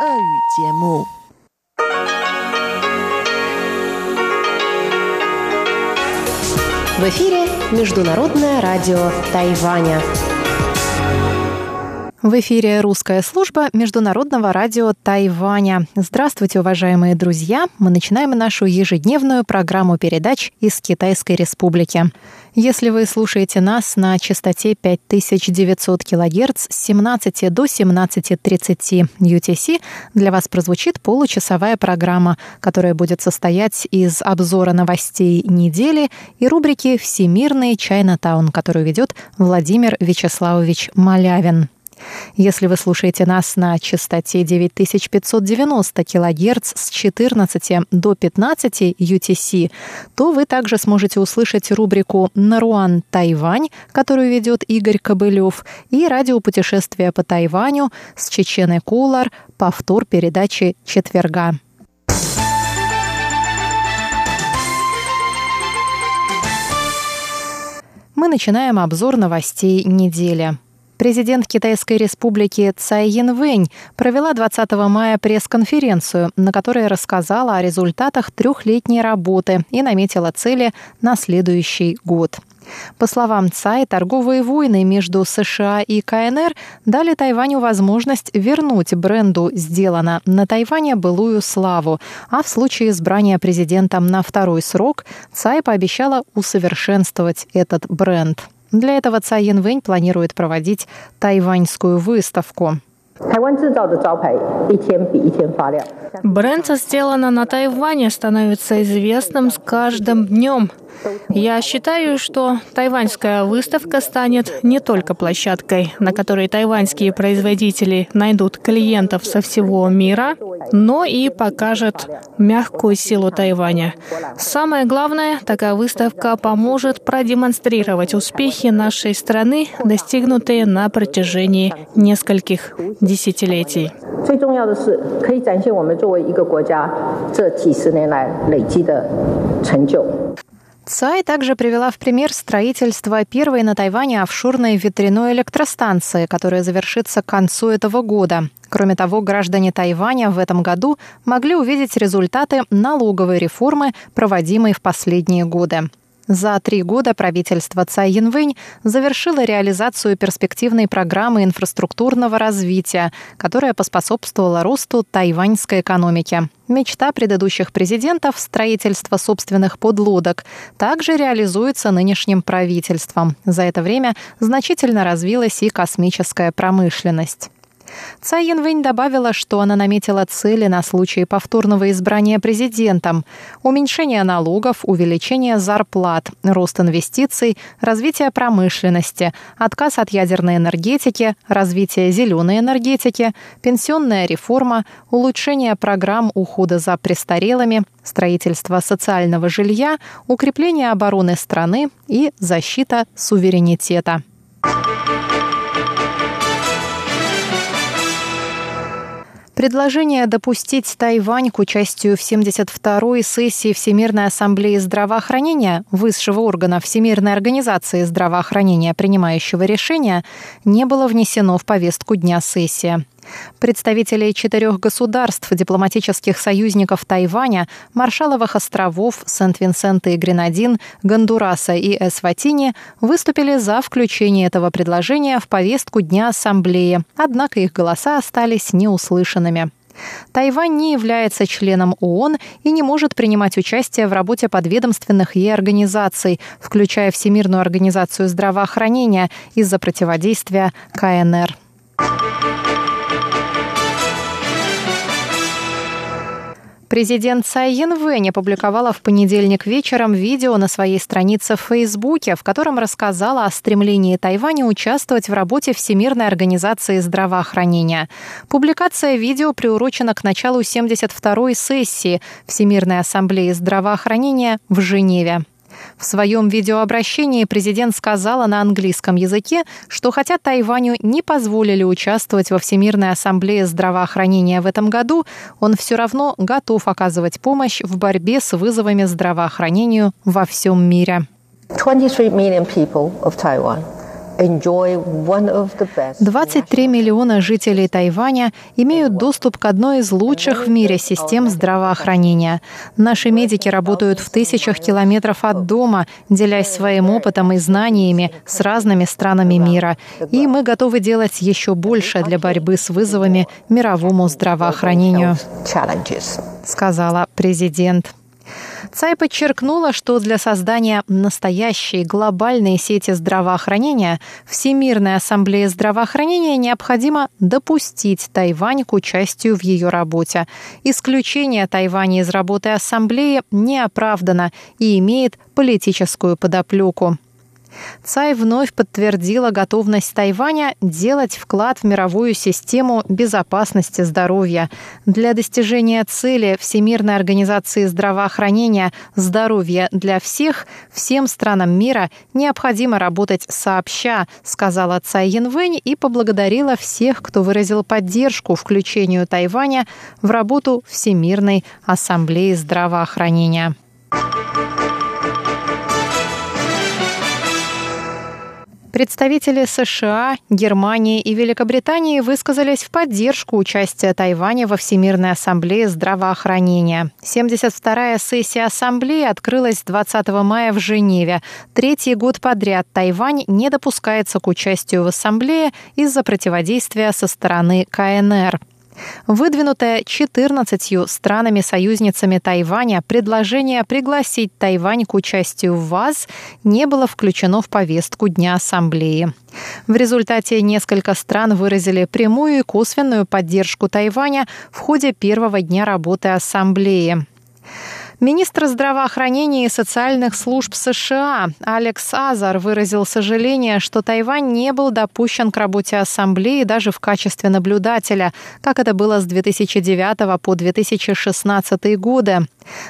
В эфире Международное радио Тайваня. В эфире русская служба Международного радио Тайваня. Здравствуйте, уважаемые друзья! Мы начинаем нашу ежедневную программу передач из Китайской Республики. Если вы слушаете нас на частоте 5900 кГц с 17 до 17.30 UTC, для вас прозвучит получасовая программа, которая будет состоять из обзора новостей недели и рубрики «Всемирный Чайнатаун», которую ведет Владимир Вячеславович Малявин. Если вы слушаете нас на частоте 9590 кГц с 14 до 15 UTC, то вы также сможете услышать рубрику «Наруан Тайвань», которую ведет Игорь Кобылев, и радиопутешествие по Тайваню с Чеченой Кулар, повтор передачи четверга. Мы начинаем обзор новостей недели. Президент Китайской республики Цай Янвэнь провела 20 мая пресс-конференцию, на которой рассказала о результатах трехлетней работы и наметила цели на следующий год. По словам Цай, торговые войны между США и КНР дали Тайваню возможность вернуть бренду «Сделано на Тайване» былую славу, а в случае избрания президентом на второй срок Цай пообещала усовершенствовать этот бренд. Для этого Цай Янвэнь планирует проводить тайваньскую выставку. Бренд сделано на Тайване становится известным с каждым днем. Я считаю, что тайваньская выставка станет не только площадкой, на которой тайваньские производители найдут клиентов со всего мира, но и покажет мягкую силу Тайваня. Самое главное, такая выставка поможет продемонстрировать успехи нашей страны, достигнутые на протяжении нескольких десятилетий. Цай также привела в пример строительство первой на Тайване офшорной ветряной электростанции, которая завершится к концу этого года. Кроме того, граждане Тайваня в этом году могли увидеть результаты налоговой реформы, проводимой в последние годы. За три года правительство Цай Янвэнь завершило реализацию перспективной программы инфраструктурного развития, которая поспособствовала росту тайваньской экономики. Мечта предыдущих президентов строительства собственных подлодок также реализуется нынешним правительством. За это время значительно развилась и космическая промышленность. Цай Янвэнь добавила, что она наметила цели на случай повторного избрания президентом. Уменьшение налогов, увеличение зарплат, рост инвестиций, развитие промышленности, отказ от ядерной энергетики, развитие зеленой энергетики, пенсионная реформа, улучшение программ ухода за престарелыми, строительство социального жилья, укрепление обороны страны и защита суверенитета. Предложение допустить Тайвань к участию в 72-й сессии Всемирной ассамблеи здравоохранения, высшего органа Всемирной организации здравоохранения, принимающего решения, не было внесено в повестку дня сессии. Представители четырех государств, дипломатических союзников Тайваня, Маршаловых островов, Сент-Винсента и Гренадин, Гондураса и Эсватини выступили за включение этого предложения в повестку Дня Ассамблеи, однако их голоса остались неуслышанными. Тайвань не является членом ООН и не может принимать участие в работе подведомственных ей организаций, включая Всемирную организацию здравоохранения из-за противодействия КНР. Президент Цай Янвэнь опубликовала в понедельник вечером видео на своей странице в Фейсбуке, в котором рассказала о стремлении Тайваня участвовать в работе Всемирной организации здравоохранения. Публикация видео приурочена к началу 72-й сессии Всемирной ассамблеи здравоохранения в Женеве. В своем видеообращении президент сказала на английском языке, что хотя Тайваню не позволили участвовать во Всемирной ассамблее здравоохранения в этом году, он все равно готов оказывать помощь в борьбе с вызовами здравоохранению во всем мире. 23 million people of 23 миллиона жителей Тайваня имеют доступ к одной из лучших в мире систем здравоохранения. Наши медики работают в тысячах километров от дома, делясь своим опытом и знаниями с разными странами мира. И мы готовы делать еще больше для борьбы с вызовами мировому здравоохранению, сказала президент. Цай подчеркнула, что для создания настоящей глобальной сети здравоохранения Всемирной ассамблее здравоохранения необходимо допустить Тайвань к участию в ее работе. Исключение Тайваня из работы ассамблеи не оправдано и имеет политическую подоплеку. Цай вновь подтвердила готовность Тайваня делать вклад в мировую систему безопасности здоровья. Для достижения цели Всемирной организации здравоохранения «Здоровье для всех» всем странам мира необходимо работать сообща, сказала Цай Янвэнь и поблагодарила всех, кто выразил поддержку включению Тайваня в работу Всемирной ассамблеи здравоохранения. Представители США, Германии и Великобритании высказались в поддержку участия Тайваня во Всемирной ассамблее здравоохранения. 72-я сессия ассамблеи открылась 20 мая в Женеве. Третий год подряд Тайвань не допускается к участию в ассамблее из-за противодействия со стороны КНР. Выдвинутое 14 странами-союзницами Тайваня предложение пригласить Тайвань к участию в ВАЗ не было включено в повестку Дня Ассамблеи. В результате несколько стран выразили прямую и косвенную поддержку Тайваня в ходе первого дня работы Ассамблеи. Министр здравоохранения и социальных служб США Алекс Азар выразил сожаление, что Тайвань не был допущен к работе Ассамблеи даже в качестве наблюдателя, как это было с 2009 по 2016 годы.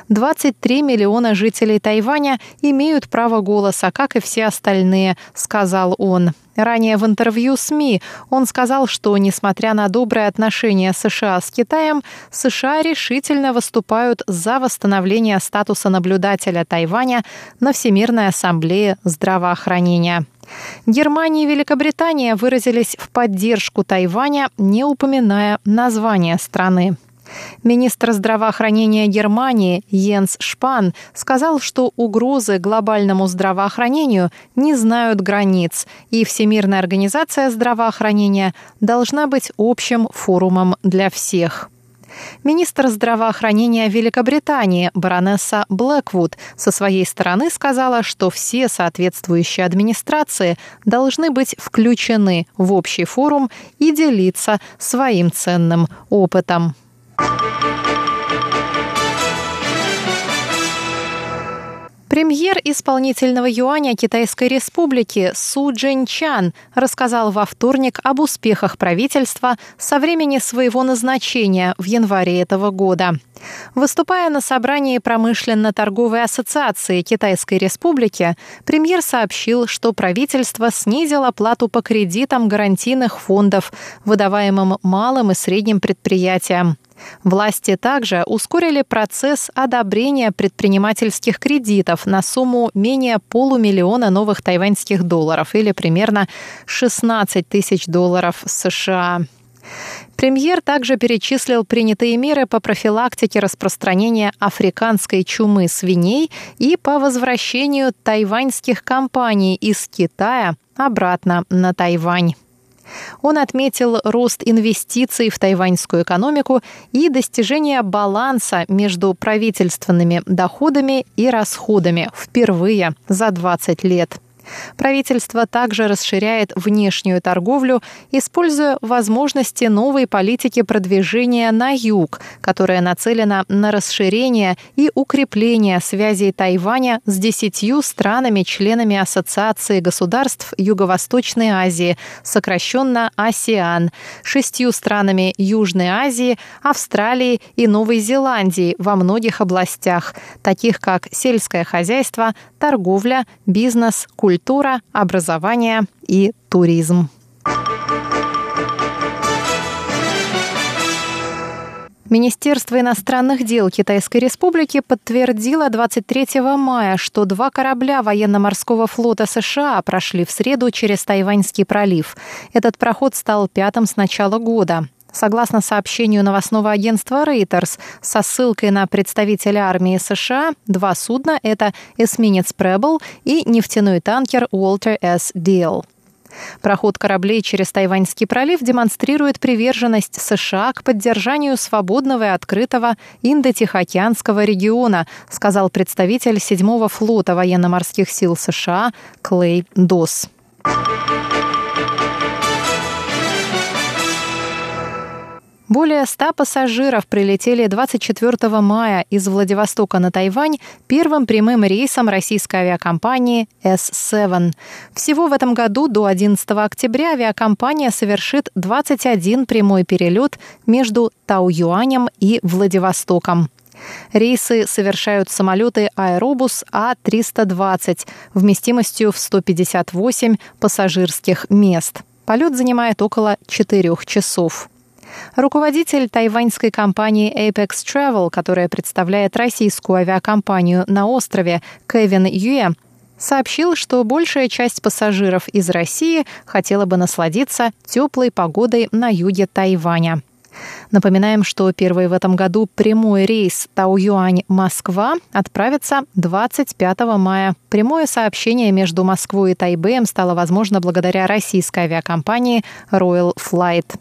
23 миллиона жителей Тайваня имеют право голоса, как и все остальные, сказал он. Ранее в интервью СМИ он сказал, что, несмотря на добрые отношения США с Китаем, США решительно выступают за восстановление статуса наблюдателя Тайваня на Всемирной ассамблее здравоохранения. Германия и Великобритания выразились в поддержку Тайваня, не упоминая название страны. Министр здравоохранения Германии Йенс Шпан сказал, что угрозы глобальному здравоохранению не знают границ, и Всемирная организация здравоохранения должна быть общим форумом для всех. Министр здравоохранения Великобритании баронесса Блэквуд со своей стороны сказала, что все соответствующие администрации должны быть включены в общий форум и делиться своим ценным опытом. Премьер исполнительного юаня Китайской Республики Су Джинчан рассказал во вторник об успехах правительства со времени своего назначения в январе этого года. Выступая на собрании промышленно-торговой ассоциации Китайской Республики, премьер сообщил, что правительство снизило плату по кредитам гарантийных фондов, выдаваемым малым и средним предприятиям. Власти также ускорили процесс одобрения предпринимательских кредитов на сумму менее полумиллиона новых тайваньских долларов или примерно 16 тысяч долларов США. Премьер также перечислил принятые меры по профилактике распространения африканской чумы свиней и по возвращению тайваньских компаний из Китая обратно на Тайвань. Он отметил рост инвестиций в тайваньскую экономику и достижение баланса между правительственными доходами и расходами впервые за 20 лет. Правительство также расширяет внешнюю торговлю, используя возможности новой политики продвижения на юг, которая нацелена на расширение и укрепление связей Тайваня с десятью странами-членами Ассоциации государств Юго-Восточной Азии, сокращенно АСИАН, шестью странами Южной Азии, Австралии и Новой Зеландии во многих областях, таких как сельское хозяйство, торговля, бизнес, культура, культура, образование и туризм. Министерство иностранных дел Китайской Республики подтвердило 23 мая, что два корабля военно-морского флота США прошли в среду через Тайваньский пролив. Этот проход стал пятым с начала года. Согласно сообщению новостного агентства Reuters со ссылкой на представителя армии США, два судна – это эсминец Preble и нефтяной танкер Walter S. Deal. Проход кораблей через Тайваньский пролив демонстрирует приверженность США к поддержанию свободного и открытого Индо-Тихоокеанского региона, сказал представитель 7-го флота военно-морских сил США Клей Дос. Более 100 пассажиров прилетели 24 мая из Владивостока на Тайвань первым прямым рейсом российской авиакомпании S7. Всего в этом году до 11 октября авиакомпания совершит 21 прямой перелет между Тау-Юанем и Владивостоком. Рейсы совершают самолеты Аэробус А-320 вместимостью в 158 пассажирских мест. Полет занимает около 4 часов. Руководитель тайваньской компании Apex Travel, которая представляет российскую авиакомпанию на острове, Кевин Юэ, сообщил, что большая часть пассажиров из России хотела бы насладиться теплой погодой на юге Тайваня. Напоминаем, что первый в этом году прямой рейс Тау-Юань-Москва отправится 25 мая. Прямое сообщение между Москвой и Тайбэем стало возможно благодаря российской авиакомпании Royal Flight.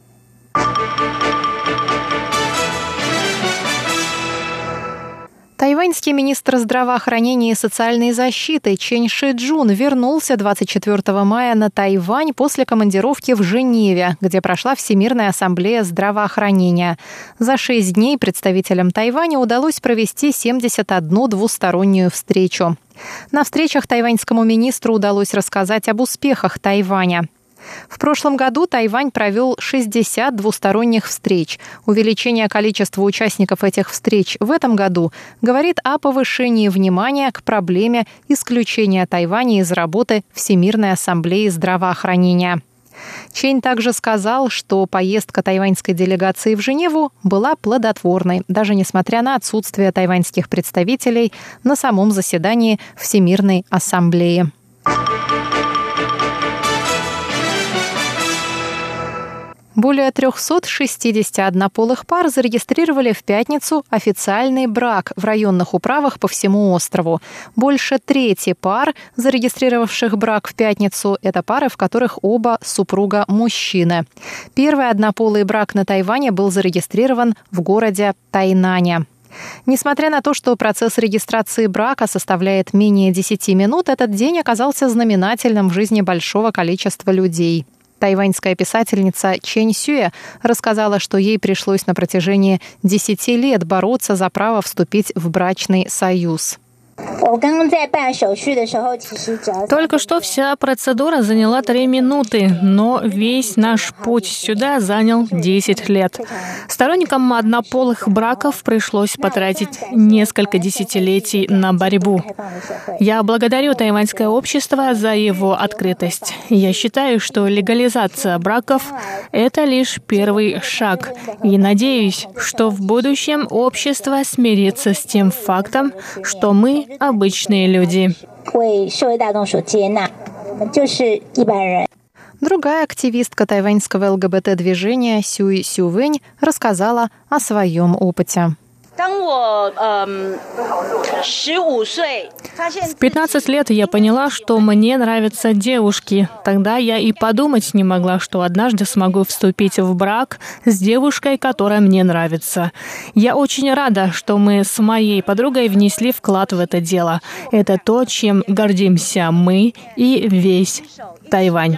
Тайваньский министр здравоохранения и социальной защиты Чен Ши Джун вернулся 24 мая на Тайвань после командировки в Женеве, где прошла Всемирная ассамблея здравоохранения. За шесть дней представителям Тайваня удалось провести 71 двустороннюю встречу. На встречах тайваньскому министру удалось рассказать об успехах Тайваня. В прошлом году Тайвань провел 60 двусторонних встреч. Увеличение количества участников этих встреч в этом году говорит о повышении внимания к проблеме исключения Тайваня из работы Всемирной ассамблеи здравоохранения. Чень также сказал, что поездка тайваньской делегации в Женеву была плодотворной, даже несмотря на отсутствие тайваньских представителей на самом заседании Всемирной ассамблеи. Более 360 однополых пар зарегистрировали в пятницу официальный брак в районных управах по всему острову. Больше трети пар, зарегистрировавших брак в пятницу, это пары, в которых оба супруга мужчины. Первый однополый брак на Тайване был зарегистрирован в городе Тайнане. Несмотря на то, что процесс регистрации брака составляет менее 10 минут, этот день оказался знаменательным в жизни большого количества людей. Тайваньская писательница Чэнь Сюэ рассказала, что ей пришлось на протяжении 10 лет бороться за право вступить в брачный союз. Только что вся процедура заняла три минуты, но весь наш путь сюда занял 10 лет. Сторонникам однополых браков пришлось потратить несколько десятилетий на борьбу. Я благодарю тайваньское общество за его открытость. Я считаю, что легализация браков — это лишь первый шаг. И надеюсь, что в будущем общество смирится с тем фактом, что мы обычные люди. Другая активистка тайваньского ЛГБТ-движения Сюй Сювэнь рассказала о своем опыте. В 15 лет я поняла, что мне нравятся девушки. Тогда я и подумать не могла, что однажды смогу вступить в брак с девушкой, которая мне нравится. Я очень рада, что мы с моей подругой внесли вклад в это дело. Это то, чем гордимся мы и весь Тайвань.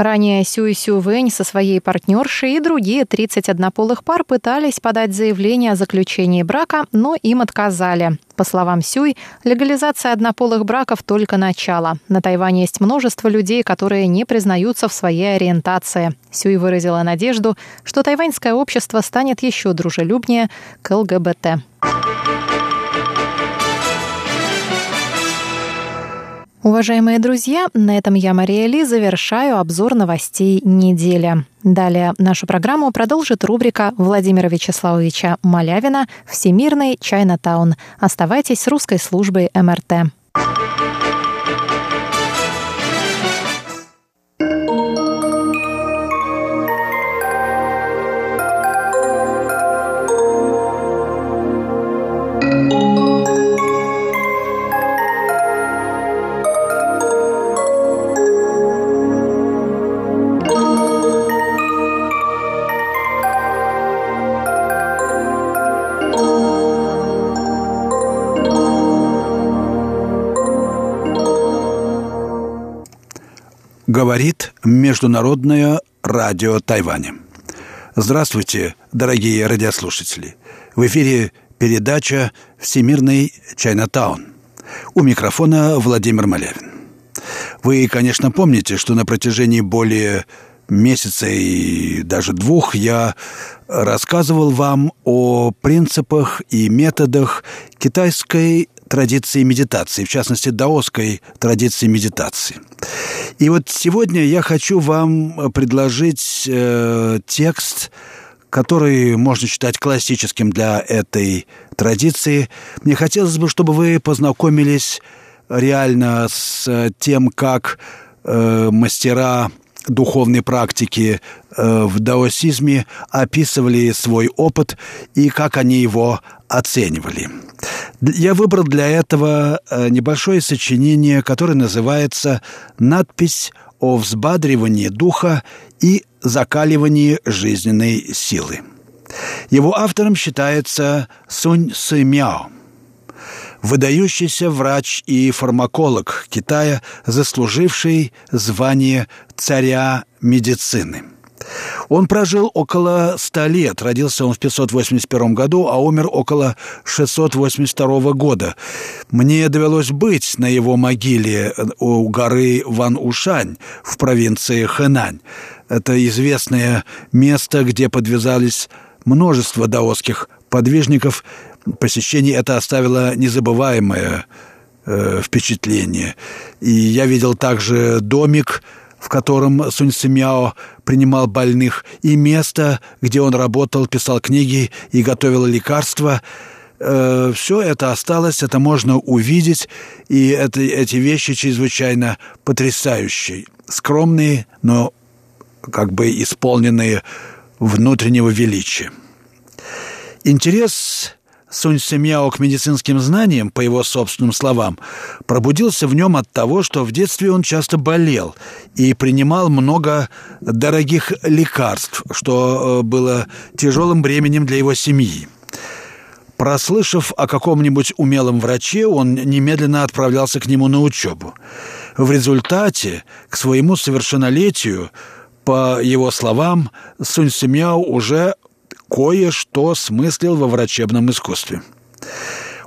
Ранее Сюй Сю Вэнь со своей партнершей и другие 31 однополых пар пытались подать заявление о заключении брака, но им отказали. По словам Сюй, легализация однополых браков только начало. На Тайване есть множество людей, которые не признаются в своей ориентации. Сюй выразила надежду, что тайваньское общество станет еще дружелюбнее к ЛГБТ. Уважаемые друзья, на этом я, Мария Ли, завершаю обзор новостей недели. Далее нашу программу продолжит рубрика Владимира Вячеславовича Малявина «Всемирный Чайнатаун». Оставайтесь с русской службой МРТ. Говорит Международное радио Тайваня. Здравствуйте, дорогие радиослушатели. В эфире передача «Всемирный Чайнатаун». У микрофона Владимир Малявин. Вы, конечно, помните, что на протяжении более месяца и даже двух я рассказывал вам о принципах и методах китайской традиции медитации, в частности, даосской традиции медитации. И вот сегодня я хочу вам предложить э, текст, который можно считать классическим для этой традиции. Мне хотелось бы, чтобы вы познакомились реально с тем, как э, мастера духовной практики э, в даосизме описывали свой опыт и как они его оценивали. Я выбрал для этого э, небольшое сочинение, которое называется «Надпись о взбадривании духа и закаливании жизненной силы». Его автором считается Сунь Сы Мяо – выдающийся врач и фармаколог Китая, заслуживший звание царя медицины. Он прожил около ста лет. Родился он в 581 году, а умер около 682 года. Мне довелось быть на его могиле у горы Ван-Ушань в провинции Хэнань. Это известное место, где подвязались множество даосских подвижников посещение это оставило незабываемое э, впечатление. И я видел также домик, в котором Сунь Сымяо принимал больных, и место, где он работал, писал книги и готовил лекарства. Э, все это осталось, это можно увидеть, и это, эти вещи чрезвычайно потрясающие. Скромные, но как бы исполненные внутреннего величия. Интерес Сунь Семьяо к медицинским знаниям, по его собственным словам, пробудился в нем от того, что в детстве он часто болел и принимал много дорогих лекарств, что э, было тяжелым бременем для его семьи. Прослышав о каком-нибудь умелом враче, он немедленно отправлялся к нему на учебу. В результате, к своему совершеннолетию, по его словам, Сунь Семьяо уже кое-что смыслил во врачебном искусстве.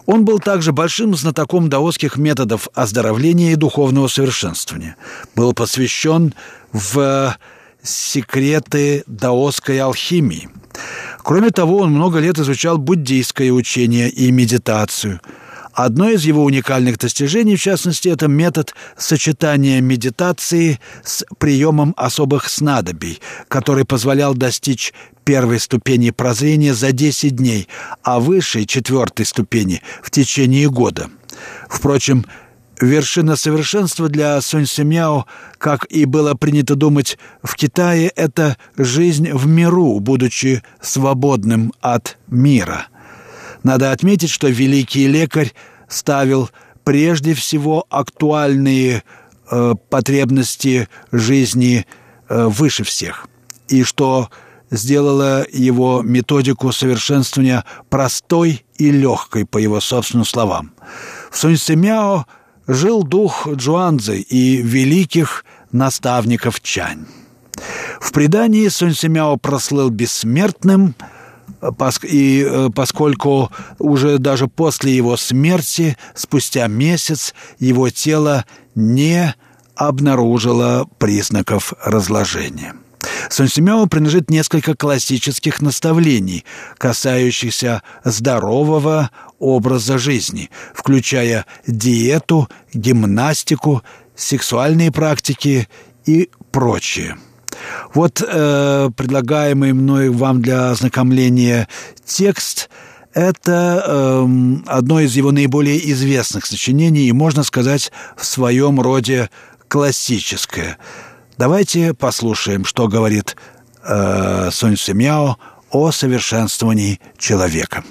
Он был также большим знатоком даосских методов оздоровления и духовного совершенствования. Был посвящен в секреты даосской алхимии. Кроме того, он много лет изучал буддийское учение и медитацию – Одно из его уникальных достижений, в частности, это метод сочетания медитации с приемом особых снадобий, который позволял достичь первой ступени прозрения за 10 дней, а высшей, четвертой ступени, в течение года. Впрочем, Вершина совершенства для Сунь Симяо, как и было принято думать в Китае, это жизнь в миру, будучи свободным от мира – надо отметить, что великий лекарь ставил прежде всего актуальные э, потребности жизни э, выше всех, и что сделало его методику совершенствования простой и легкой, по его собственным словам. В Сунь Сымяо жил дух Джуанзы и великих наставников Чань. В предании Сунь Сымяо прослыл бессмертным – и э, поскольку уже даже после его смерти, спустя месяц, его тело не обнаружило признаков разложения. Сунь Симео принадлежит несколько классических наставлений, касающихся здорового образа жизни, включая диету, гимнастику, сексуальные практики и прочее. Вот э, предлагаемый мной вам для ознакомления текст – это э, одно из его наиболее известных сочинений и, можно сказать, в своем роде классическое. Давайте послушаем, что говорит э, Сунь Симяо о совершенствовании человека.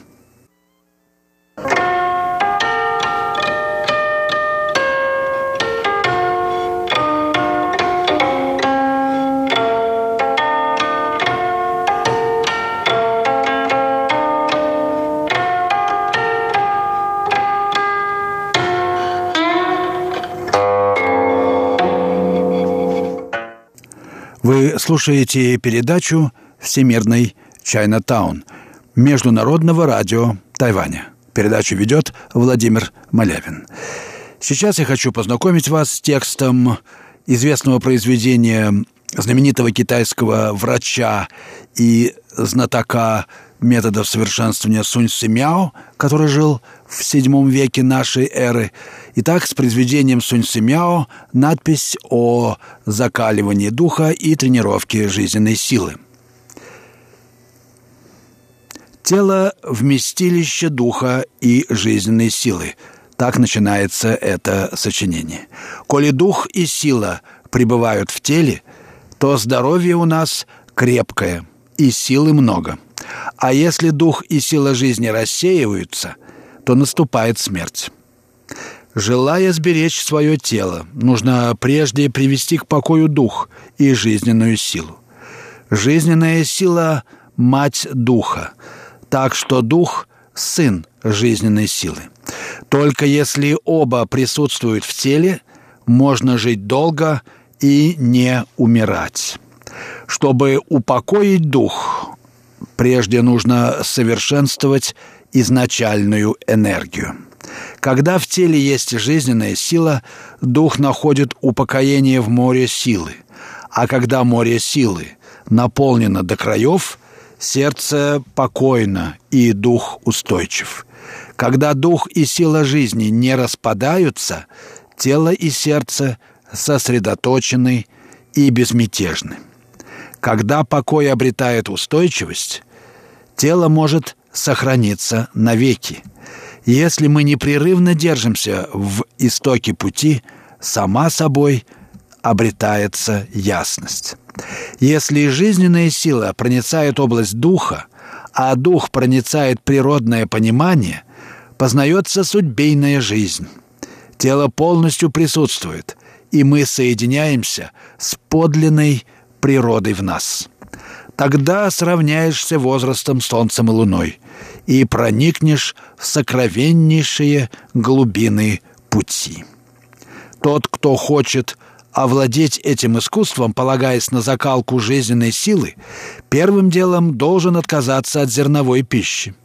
Слушаете передачу «Всемирный Чайнатаун» Международного радио Тайваня. Передачу ведет Владимир Малявин. Сейчас я хочу познакомить вас с текстом известного произведения знаменитого китайского врача и знатока методов совершенствования Сунь Симяо, который жил в VII веке нашей эры. Итак, с произведением Сунь Симяо надпись о закаливании духа и тренировке жизненной силы. Тело – вместилище духа и жизненной силы. Так начинается это сочинение. Коли дух и сила пребывают в теле, то здоровье у нас крепкое и силы много – а если дух и сила жизни рассеиваются, то наступает смерть. Желая сберечь свое тело, нужно прежде привести к покою дух и жизненную силу. Жизненная сила – мать духа, так что дух – сын жизненной силы. Только если оба присутствуют в теле, можно жить долго и не умирать. Чтобы упокоить дух, Прежде нужно совершенствовать изначальную энергию. Когда в теле есть жизненная сила, дух находит упокоение в море силы. А когда море силы наполнено до краев, сердце покойно и дух устойчив. Когда дух и сила жизни не распадаются, тело и сердце сосредоточены и безмятежны. Когда покой обретает устойчивость, тело может сохраниться навеки. Если мы непрерывно держимся в истоке пути, сама собой обретается ясность. Если жизненная сила проницает область духа, а дух проницает природное понимание, познается судьбейная жизнь. Тело полностью присутствует, и мы соединяемся с подлинной природой в нас. Тогда сравняешься возрастом Солнцем и Луной и проникнешь в сокровеннейшие глубины пути. Тот, кто хочет овладеть этим искусством, полагаясь на закалку жизненной силы, первым делом должен отказаться от зерновой пищи,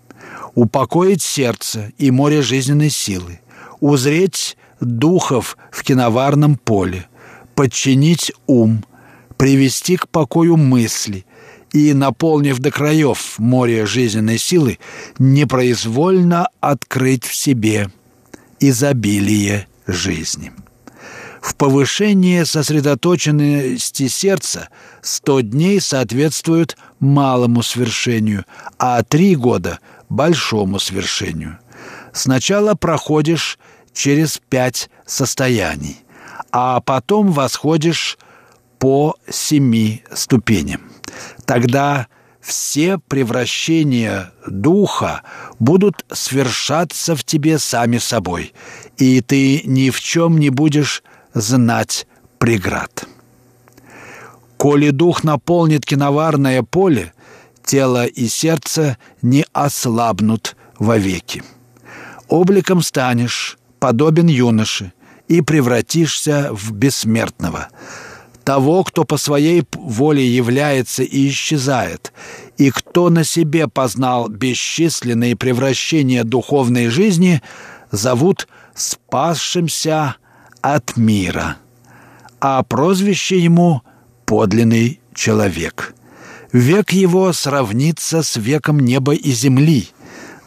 упокоить сердце и море жизненной силы, узреть духов в киноварном поле, подчинить ум – привести к покою мысли и, наполнив до краев море жизненной силы, непроизвольно открыть в себе изобилие жизни. В повышении сосредоточенности сердца сто дней соответствуют малому свершению, а три года – большому свершению. Сначала проходишь через пять состояний, а потом восходишь по семи ступеням. Тогда все превращения духа будут свершаться в тебе сами собой, и ты ни в чем не будешь знать преград. Коли дух наполнит киноварное поле, тело и сердце не ослабнут вовеки. Обликом станешь, подобен юноше, и превратишься в бессмертного – того, кто по своей воле является и исчезает, и кто на себе познал бесчисленные превращения духовной жизни, зовут спасшимся от мира, а прозвище ему — подлинный человек. Век его сравнится с веком неба и земли.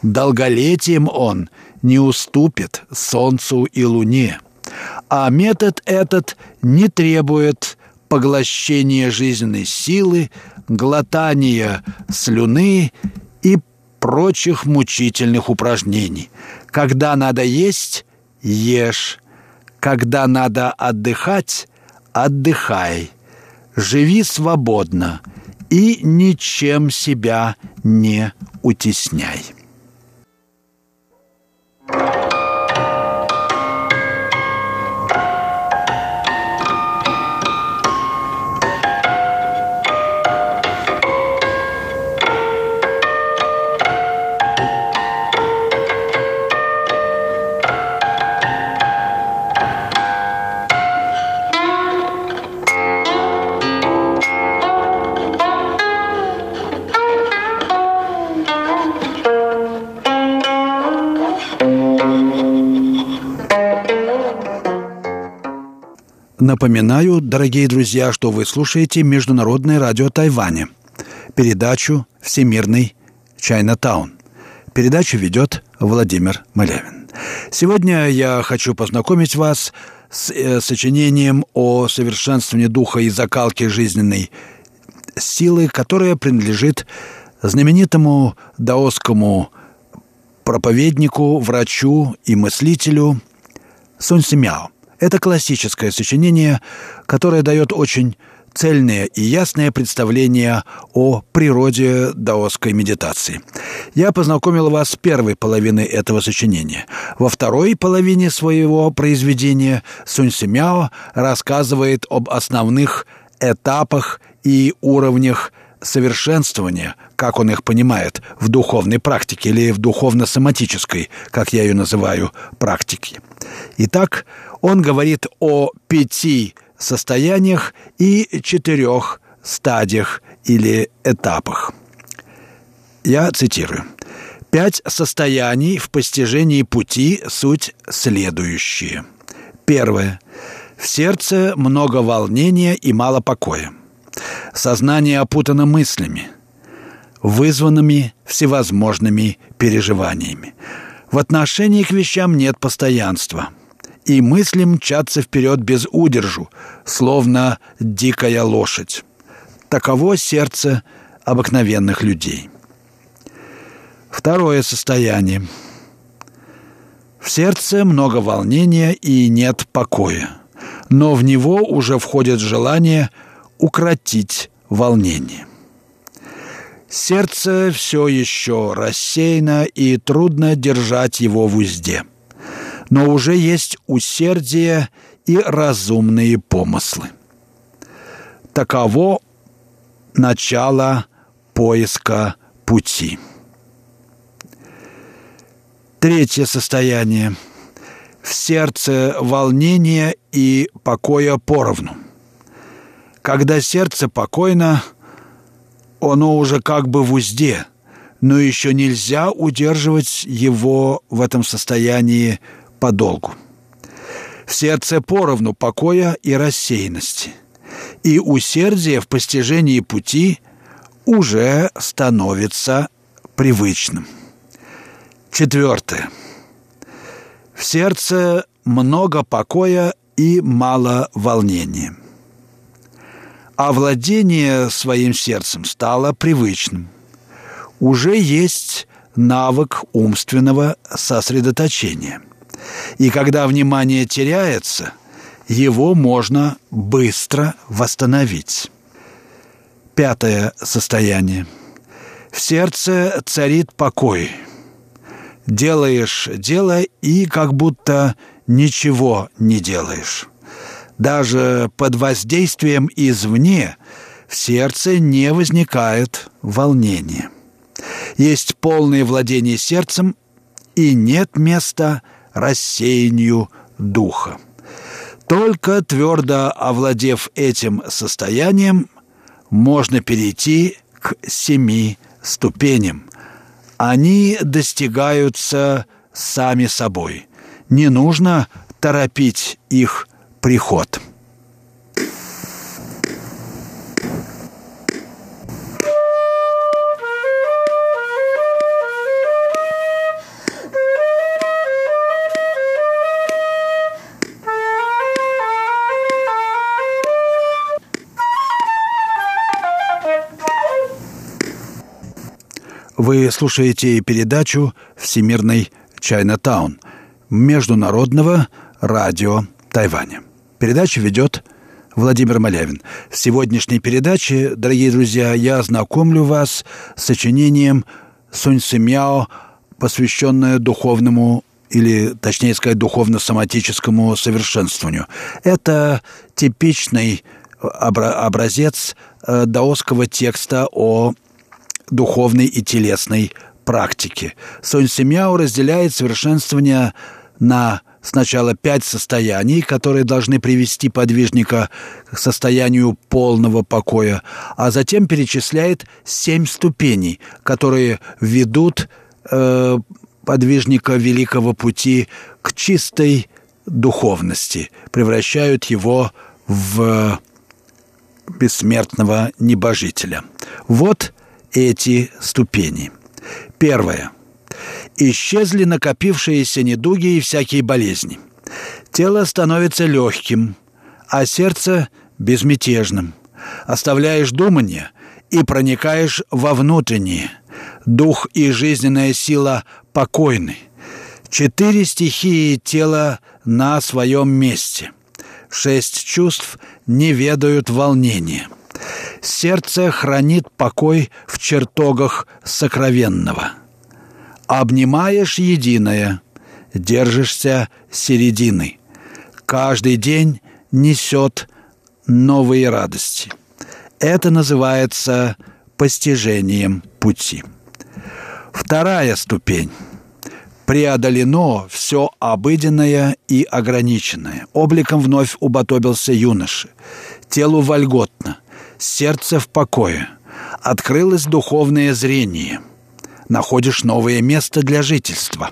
Долголетием он не уступит солнцу и луне. А метод этот не требует поглощения жизненной силы, глотания слюны и прочих мучительных упражнений. Когда надо есть – ешь. Когда надо отдыхать – отдыхай. Живи свободно и ничем себя не утесняй. Напоминаю, дорогие друзья, что вы слушаете Международное радио Тайваня, передачу «Всемирный Чайнатаун». Передачу ведет Владимир Малявин. Сегодня я хочу познакомить вас с э, сочинением о совершенствовании духа и закалке жизненной силы, которая принадлежит знаменитому даосскому проповеднику, врачу и мыслителю Сунь Симяо – это классическое сочинение, которое дает очень цельное и ясное представление о природе даосской медитации. Я познакомил вас с первой половиной этого сочинения. Во второй половине своего произведения Сунь Симяо рассказывает об основных этапах и уровнях совершенствования, как он их понимает, в духовной практике или в духовно-соматической, как я ее называю, практике. Итак, он говорит о пяти состояниях и четырех стадиях или этапах. Я цитирую. Пять состояний в постижении пути суть следующие. Первое. В сердце много волнения и мало покоя. Сознание опутано мыслями, вызванными всевозможными переживаниями. В отношении к вещам нет постоянства – и мысли мчатся вперед без удержу, словно дикая лошадь. Таково сердце обыкновенных людей. Второе состояние. В сердце много волнения и нет покоя, но в него уже входит желание укротить волнение. Сердце все еще рассеяно, и трудно держать его в узде – но уже есть усердие и разумные помыслы. Таково начало поиска пути. Третье состояние. В сердце волнение и покоя поровну. Когда сердце покойно, оно уже как бы в узде, но еще нельзя удерживать его в этом состоянии подолгу. В сердце поровну покоя и рассеянности, и усердие в постижении пути уже становится привычным. Четвертое. В сердце много покоя и мало волнения. А владение своим сердцем стало привычным. Уже есть навык умственного сосредоточения – и когда внимание теряется, его можно быстро восстановить. Пятое состояние. В сердце царит покой. Делаешь дело и как будто ничего не делаешь. Даже под воздействием извне в сердце не возникает волнения. Есть полное владение сердцем и нет места рассеянию духа. Только твердо овладев этим состоянием, можно перейти к семи ступеням. Они достигаются сами собой. Не нужно торопить их приход. Вы слушаете передачу «Всемирный Чайнатаун» международного радио Тайваня. Передачу ведет Владимир Малявин. В сегодняшней передаче, дорогие друзья, я знакомлю вас с сочинением Сунь Сымяо, посвященное духовному или, точнее сказать, духовно-соматическому совершенствованию. Это типичный образец э, даосского текста о духовной и телесной практике. Сонь Семяо разделяет совершенствование на сначала пять состояний, которые должны привести подвижника к состоянию полного покоя, а затем перечисляет семь ступеней, которые ведут э, подвижника великого пути к чистой духовности, превращают его в бессмертного небожителя. Вот эти ступени. Первое. Исчезли накопившиеся недуги и всякие болезни. Тело становится легким, а сердце безмятежным. Оставляешь думание и проникаешь во внутреннее. Дух и жизненная сила покойны. Четыре стихии тела на своем месте. Шесть чувств не ведают волнения – Сердце хранит покой в чертогах сокровенного. Обнимаешь единое, держишься середины. Каждый день несет новые радости. Это называется постижением пути. Вторая ступень. Преодолено все обыденное и ограниченное. Обликом вновь уподобился юноше. Телу вольготно – сердце в покое, открылось духовное зрение, находишь новое место для жительства.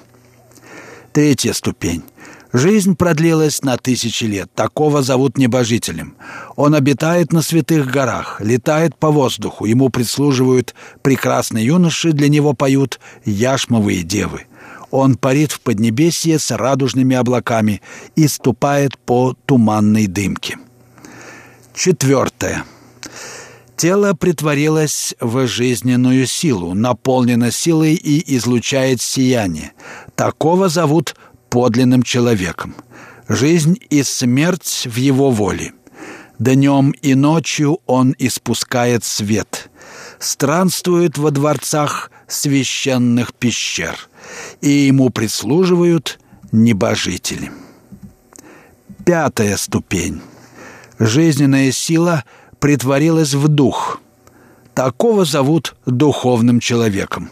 Третья ступень. Жизнь продлилась на тысячи лет. Такого зовут небожителем. Он обитает на святых горах, летает по воздуху. Ему прислуживают прекрасные юноши, для него поют яшмовые девы. Он парит в Поднебесье с радужными облаками и ступает по туманной дымке. Четвертое. Тело притворилось в жизненную силу, наполнено силой и излучает сияние. Такого зовут подлинным человеком. Жизнь и смерть в его воле. Днем и ночью он испускает свет. Странствует во дворцах священных пещер, и ему прислуживают небожители. Пятая ступень. Жизненная сила – притворилась в дух. Такого зовут духовным человеком.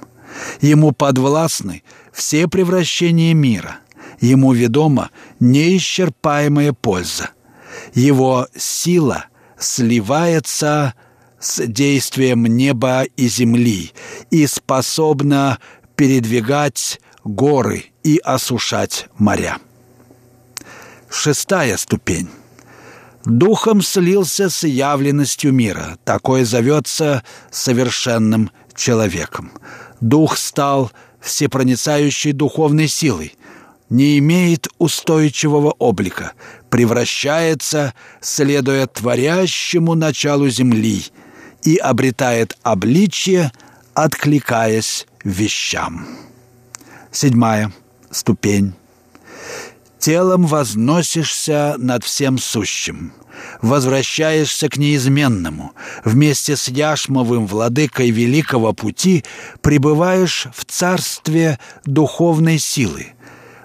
Ему подвластны все превращения мира. Ему ведома неисчерпаемая польза. Его сила сливается с действием неба и земли и способна передвигать горы и осушать моря. Шестая ступень духом слился с явленностью мира. Такое зовется совершенным человеком. Дух стал всепроницающей духовной силой, не имеет устойчивого облика, превращается, следуя творящему началу земли, и обретает обличье, откликаясь вещам. Седьмая ступень телом возносишься над всем сущим, возвращаешься к неизменному, вместе с Яшмовым владыкой великого пути пребываешь в царстве духовной силы.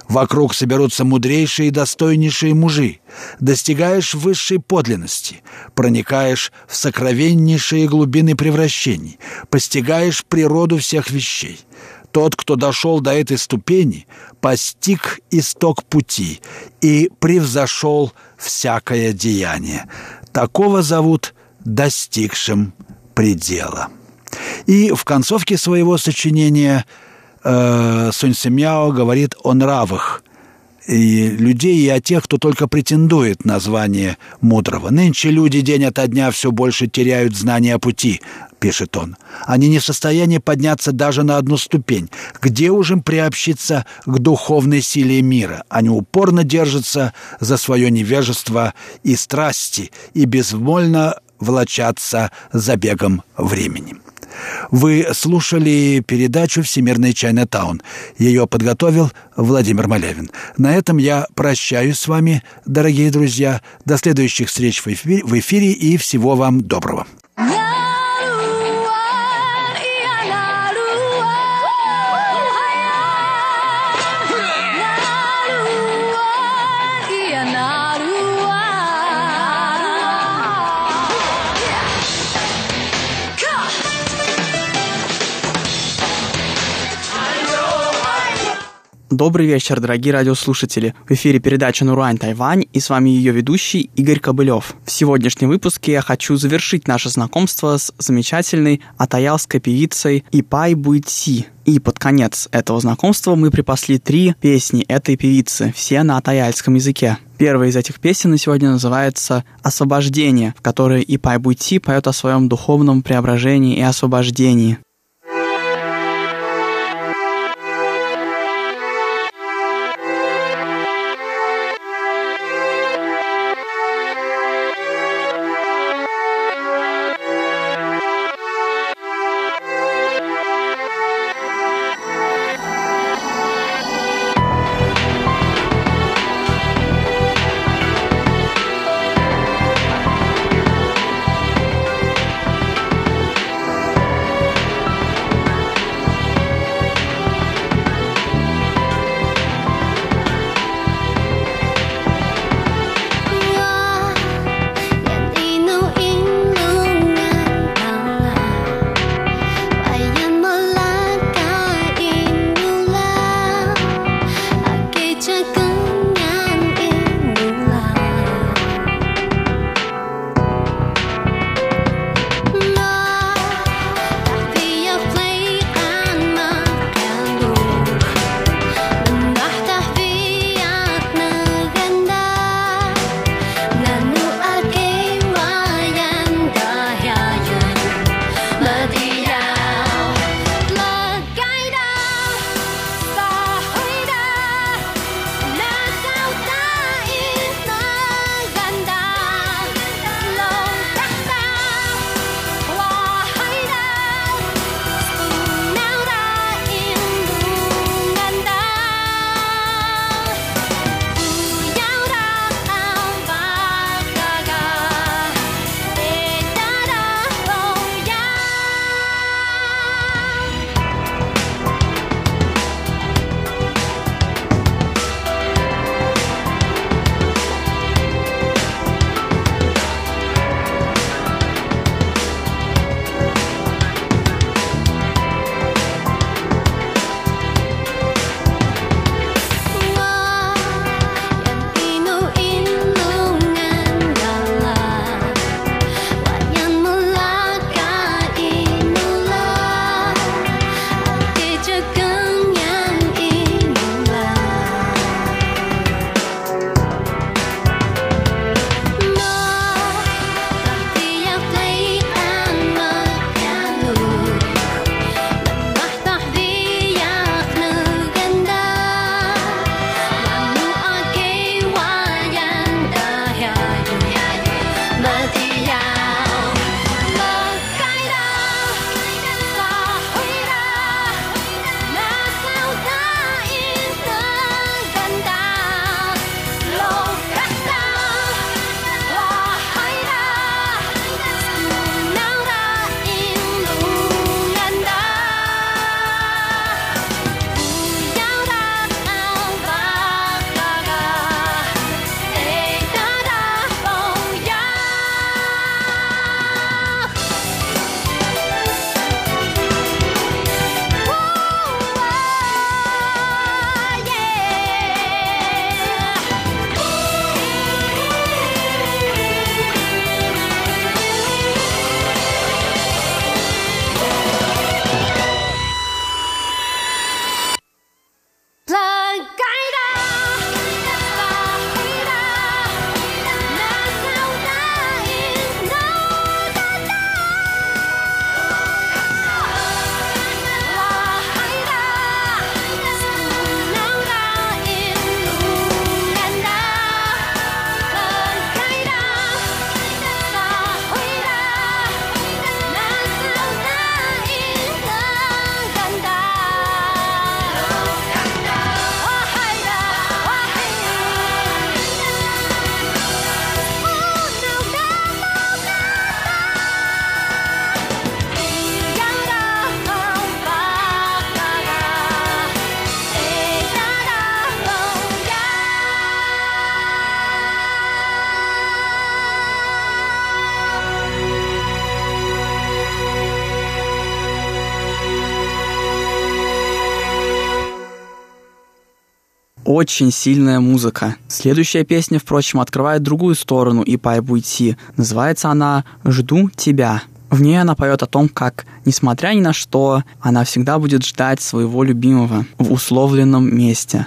Вокруг соберутся мудрейшие и достойнейшие мужи. Достигаешь высшей подлинности, проникаешь в сокровеннейшие глубины превращений, постигаешь природу всех вещей — тот, кто дошел до этой ступени, постиг исток пути и превзошел всякое деяние. Такого зовут достигшим предела. И в концовке своего сочинения э, Сунь Симяо говорит о нравах и людей, и о тех, кто только претендует на звание мудрого. «Нынче люди день ото дня все больше теряют знания пути», — пишет он. «Они не в состоянии подняться даже на одну ступень. Где уж им приобщиться к духовной силе мира? Они упорно держатся за свое невежество и страсти и безвольно влачатся за бегом времени». Вы слушали передачу «Всемирный Чайнатаун». Ее подготовил Владимир Малявин. На этом я прощаюсь с вами, дорогие друзья. До следующих встреч в эфире и всего вам доброго. Добрый вечер, дорогие радиослушатели. В эфире передача «Нурань Тайвань» и с вами ее ведущий Игорь Кобылев. В сегодняшнем выпуске я хочу завершить наше знакомство с замечательной атаялской певицей Ипай Буйти. И под конец этого знакомства мы припасли три песни этой певицы, все на атаяльском языке. Первая из этих песен на сегодня называется «Освобождение», в которой Ипай Буйти поет о своем духовном преображении и освобождении. Очень сильная музыка. Следующая песня, впрочем, открывает другую сторону и по уйти. Называется она «Жду тебя». В ней она поет о том, как, несмотря ни на что, она всегда будет ждать своего любимого в условленном месте.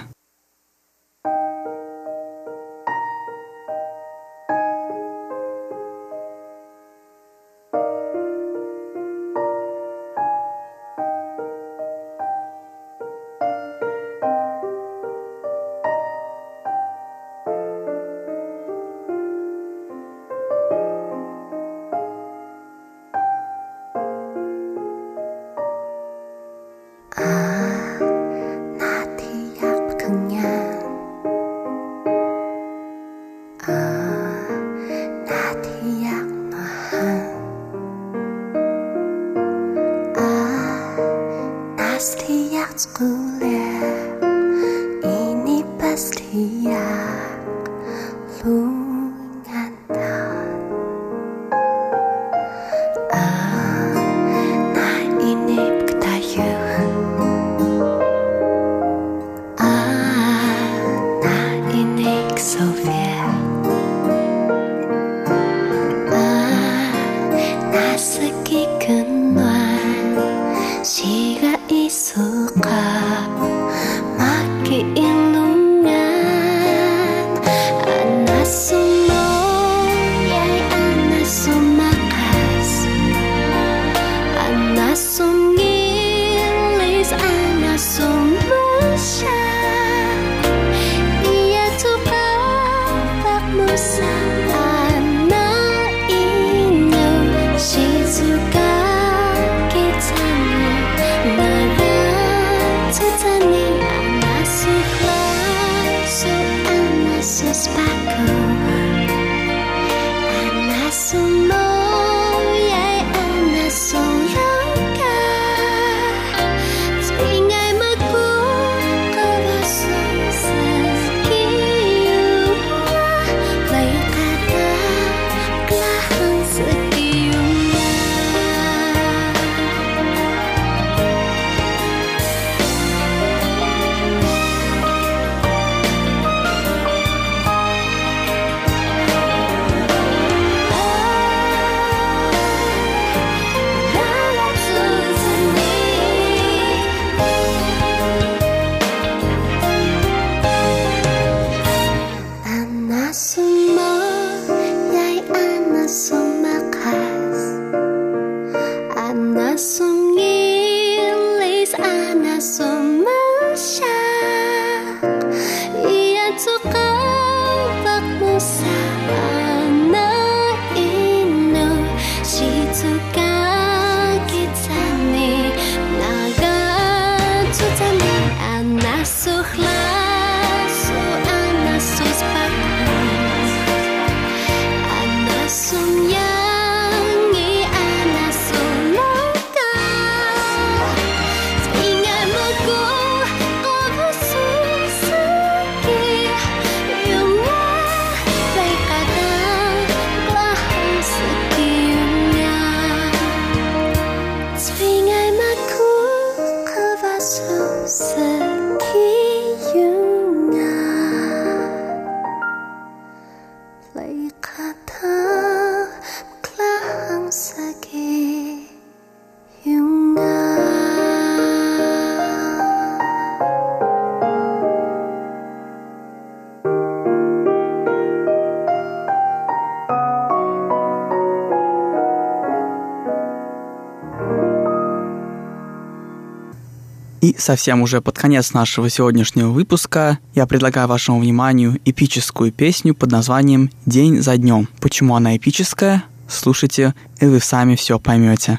Совсем уже под конец нашего сегодняшнего выпуска я предлагаю вашему вниманию эпическую песню под названием «День за днем». Почему она эпическая? Слушайте, и вы сами все поймете.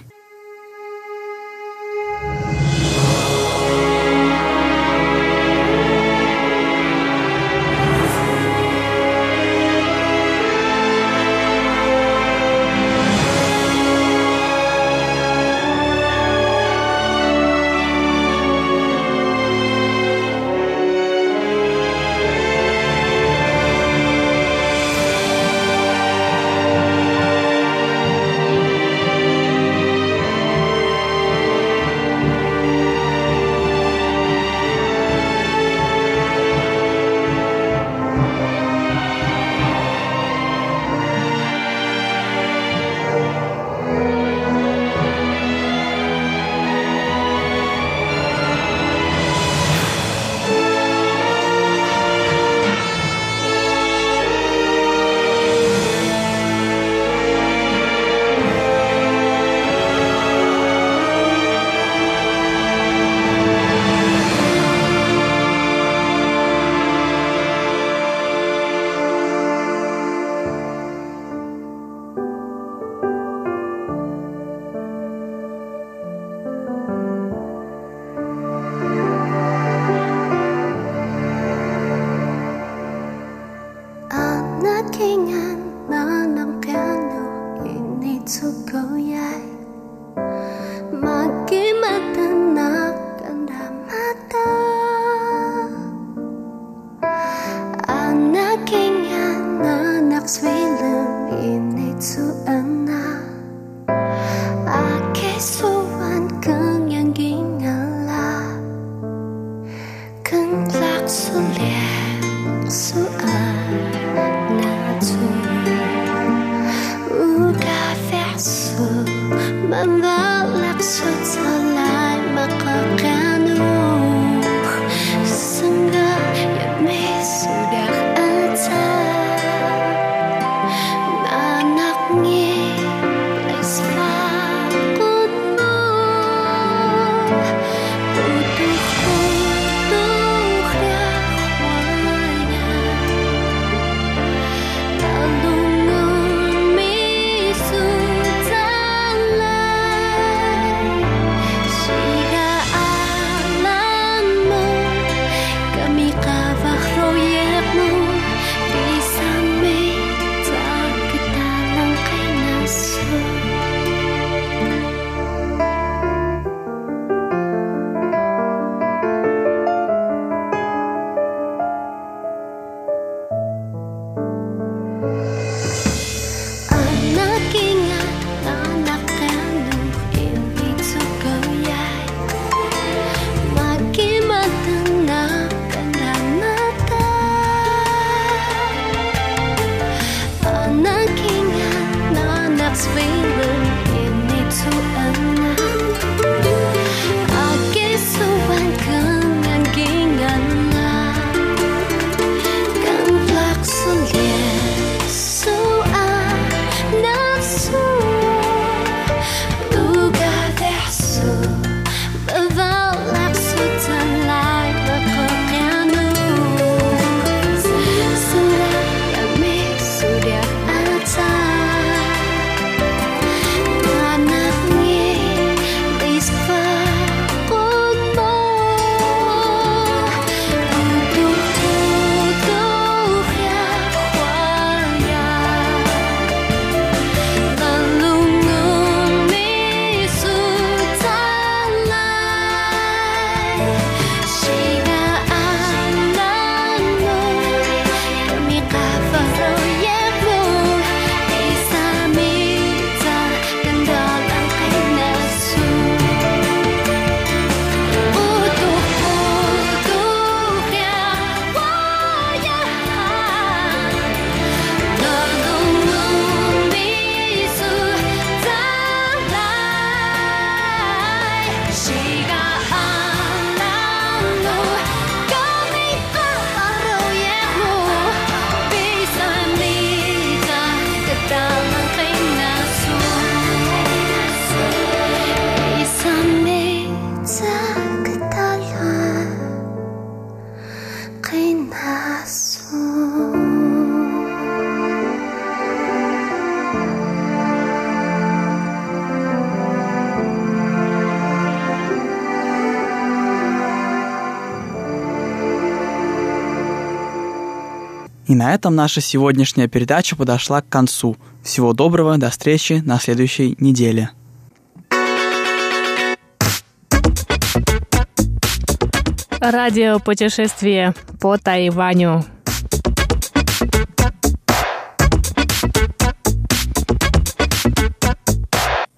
На этом наша сегодняшняя передача подошла к концу. Всего доброго, до встречи на следующей неделе. Радио путешествие по Тайваню.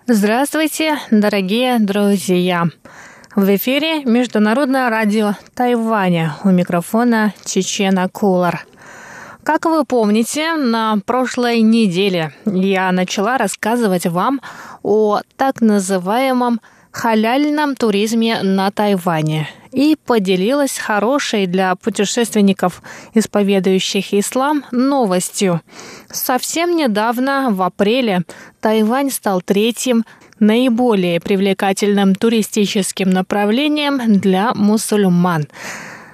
Здравствуйте, дорогие друзья! В эфире Международное радио Тайваня. У микрофона Чечена Кулар. Как вы помните, на прошлой неделе я начала рассказывать вам о так называемом халяльном туризме на Тайване и поделилась хорошей для путешественников, исповедующих ислам, новостью. Совсем недавно, в апреле, Тайвань стал третьим наиболее привлекательным туристическим направлением для мусульман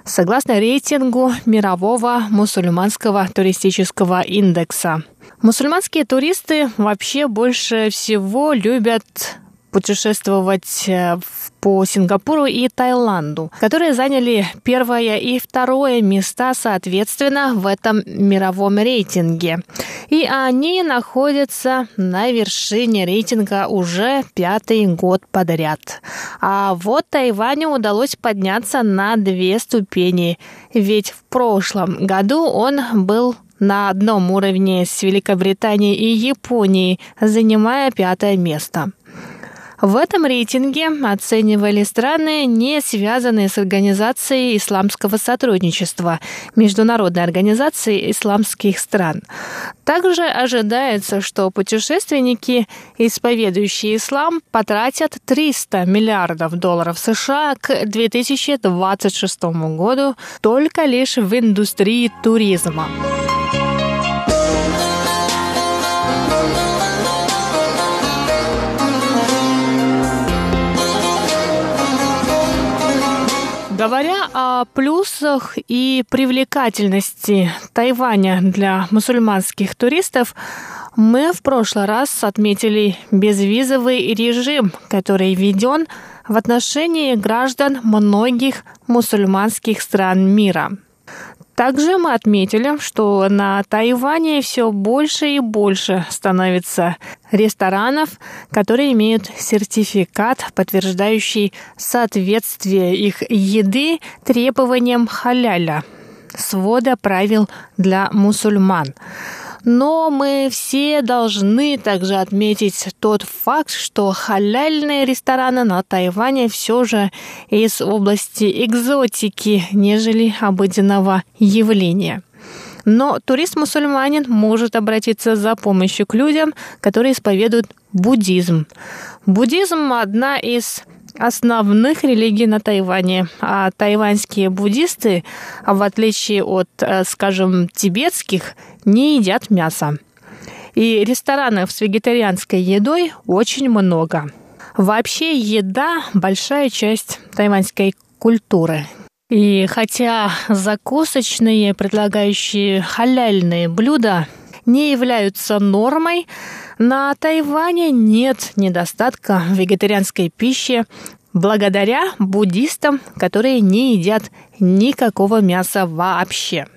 согласно рейтингу мирового мусульманского туристического индекса. Мусульманские туристы вообще больше всего любят путешествовать э, по Сингапуру и Таиланду, которые заняли первое и второе места соответственно в этом мировом рейтинге. И они находятся на вершине рейтинга уже пятый год подряд. А вот Тайваню удалось подняться на две ступени, ведь в прошлом году он был на одном уровне с Великобританией и Японией, занимая пятое место. В этом рейтинге оценивали страны, не связанные с Организацией исламского сотрудничества, Международной организацией исламских стран. Также ожидается, что путешественники, исповедующие ислам, потратят 300 миллиардов долларов США к 2026 году только лишь в индустрии туризма. Говоря о плюсах и привлекательности Тайваня для мусульманских туристов, мы в прошлый раз отметили безвизовый режим, который введен в отношении граждан многих мусульманских стран мира – также мы отметили, что на Тайване все больше и больше становится ресторанов, которые имеют сертификат, подтверждающий соответствие их еды требованиям халяля, свода правил для мусульман. Но мы все должны также отметить тот факт, что халяльные рестораны на Тайване все же из области экзотики, нежели обыденного явления. Но турист-мусульманин может обратиться за помощью к людям, которые исповедуют буддизм. Буддизм – одна из основных религий на Тайване. А тайваньские буддисты, в отличие от, э, скажем, тибетских, не едят мясо. И ресторанов с вегетарианской едой очень много. Вообще еда – большая часть тайваньской культуры. И хотя закусочные, предлагающие халяльные блюда, не являются нормой, на Тайване нет недостатка вегетарианской пищи благодаря буддистам, которые не едят никакого мяса вообще.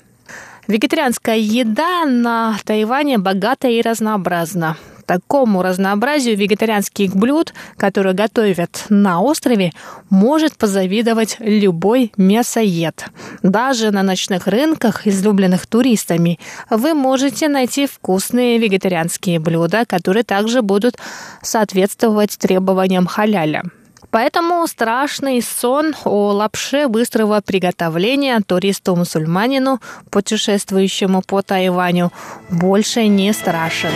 Вегетарианская еда на Тайване богата и разнообразна. Такому разнообразию вегетарианских блюд, которые готовят на острове, может позавидовать любой мясоед. Даже на ночных рынках, излюбленных туристами, вы можете найти вкусные вегетарианские блюда, которые также будут соответствовать требованиям халяля. Поэтому страшный сон о лапше быстрого приготовления туристу-мусульманину, путешествующему по Тайваню, больше не страшен.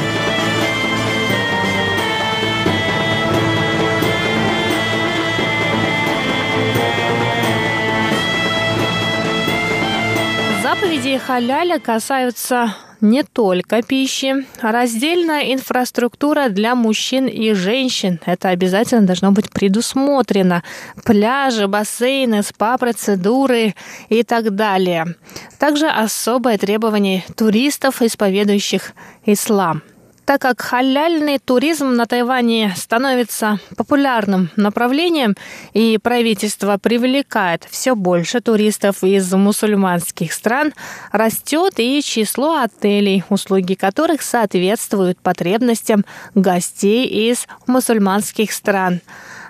Заповеди халяля касаются не только пищи. Раздельная инфраструктура для мужчин и женщин. Это обязательно должно быть предусмотрено. Пляжи, бассейны, спа-процедуры и так далее. Также особое требование туристов, исповедующих ислам – так как халяльный туризм на Тайване становится популярным направлением, и правительство привлекает все больше туристов из мусульманских стран, растет и число отелей, услуги которых соответствуют потребностям гостей из мусульманских стран.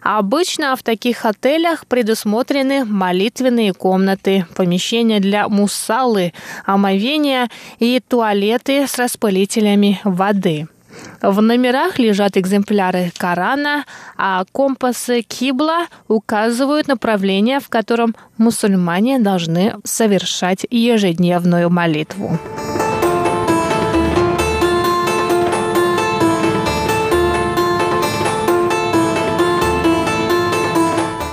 Обычно в таких отелях предусмотрены молитвенные комнаты, помещения для мусалы, омовения и туалеты с распылителями воды. В номерах лежат экземпляры Корана, а компасы Кибла указывают направление, в котором мусульмане должны совершать ежедневную молитву.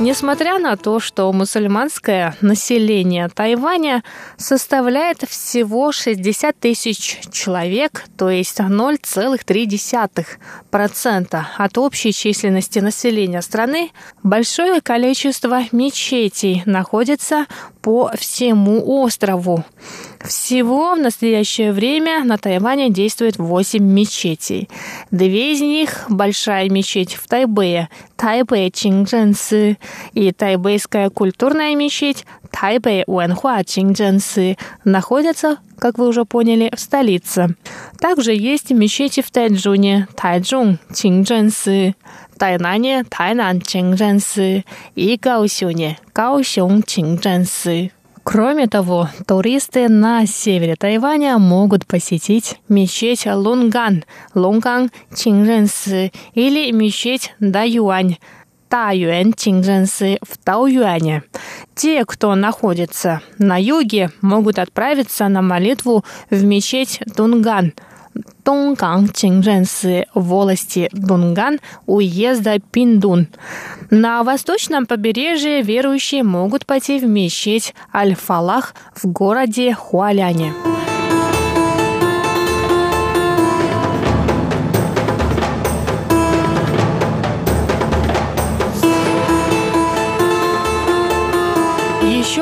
Несмотря на то, что мусульманское население Тайваня составляет всего 60 тысяч человек, то есть 0,3% от общей численности населения страны, большое количество мечетей находится по всему острову. Всего в настоящее время на Тайване действует 8 мечетей. Две из них – большая мечеть в Тайбэе, Тайбэй Чинчжэнсы, и тайбэйская культурная мечеть Тайбэй Уэнхуа Чинчжэнсы находятся как вы уже поняли, в столице. Также есть мечети в Тайчжуне, Тайчжун, Чинчжэнсы, Тайнане, Тайнан, Чинчжэнсы и Гаосюне, Гаосюн, Чинчжэнсы. Кроме того, туристы на севере Тайваня могут посетить мечеть Лунган, Лунган Чинжэнсы или мечеть Даюань, Таюэн Чинжэнсы в Тауюане. Те, кто находится на юге, могут отправиться на молитву в мечеть Дунган – Донган Чинжэнсы в волости Дунган уезда Пиндун. На восточном побережье верующие могут пойти в мечеть Аль-Фалах в городе Хуаляне.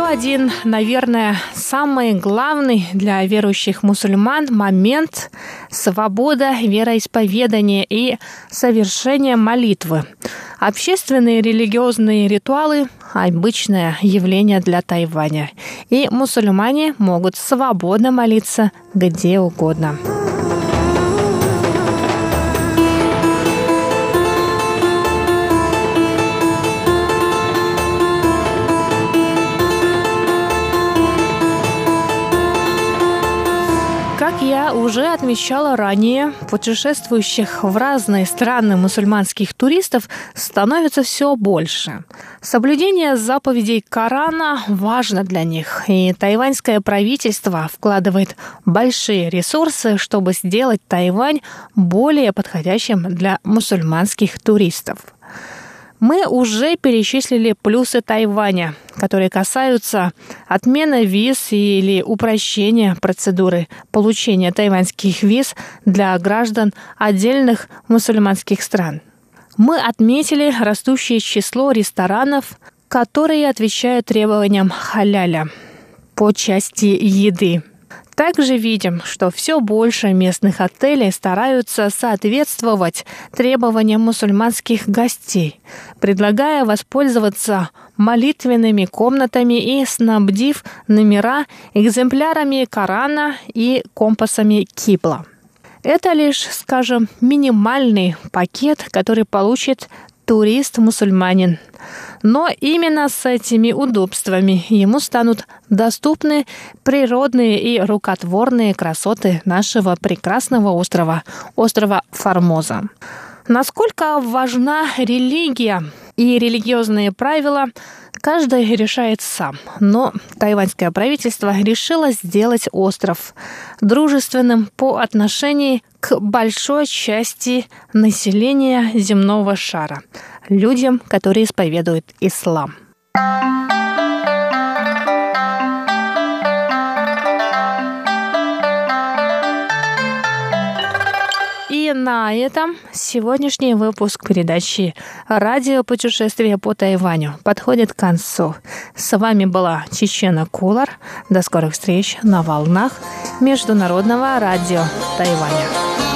Один, наверное, самый главный для верующих мусульман момент – свобода вероисповедания и совершения молитвы. Общественные религиозные ритуалы – обычное явление для Тайваня, и мусульмане могут свободно молиться где угодно. Уже отмечала ранее, путешествующих в разные страны мусульманских туристов становится все больше. Соблюдение заповедей Корана важно для них, и тайваньское правительство вкладывает большие ресурсы, чтобы сделать Тайвань более подходящим для мусульманских туристов. Мы уже перечислили плюсы Тайваня, которые касаются отмены виз или упрощения процедуры получения тайваньских виз для граждан отдельных мусульманских стран. Мы отметили растущее число ресторанов, которые отвечают требованиям халяля по части еды. Также видим, что все больше местных отелей стараются соответствовать требованиям мусульманских гостей, предлагая воспользоваться молитвенными комнатами и снабдив номера экземплярами Корана и компасами Кибла. Это лишь, скажем, минимальный пакет, который получит турист-мусульманин. Но именно с этими удобствами ему станут доступны природные и рукотворные красоты нашего прекрасного острова, острова Формоза. Насколько важна религия и религиозные правила, каждый решает сам. Но тайваньское правительство решило сделать остров дружественным по отношению к большой части населения земного шара, людям, которые исповедуют ислам. На этом сегодняшний выпуск передачи «Радио путешествия по Тайваню» подходит к концу. С вами была Чечена Кулар. До скорых встреч на волнах Международного радио Тайваня.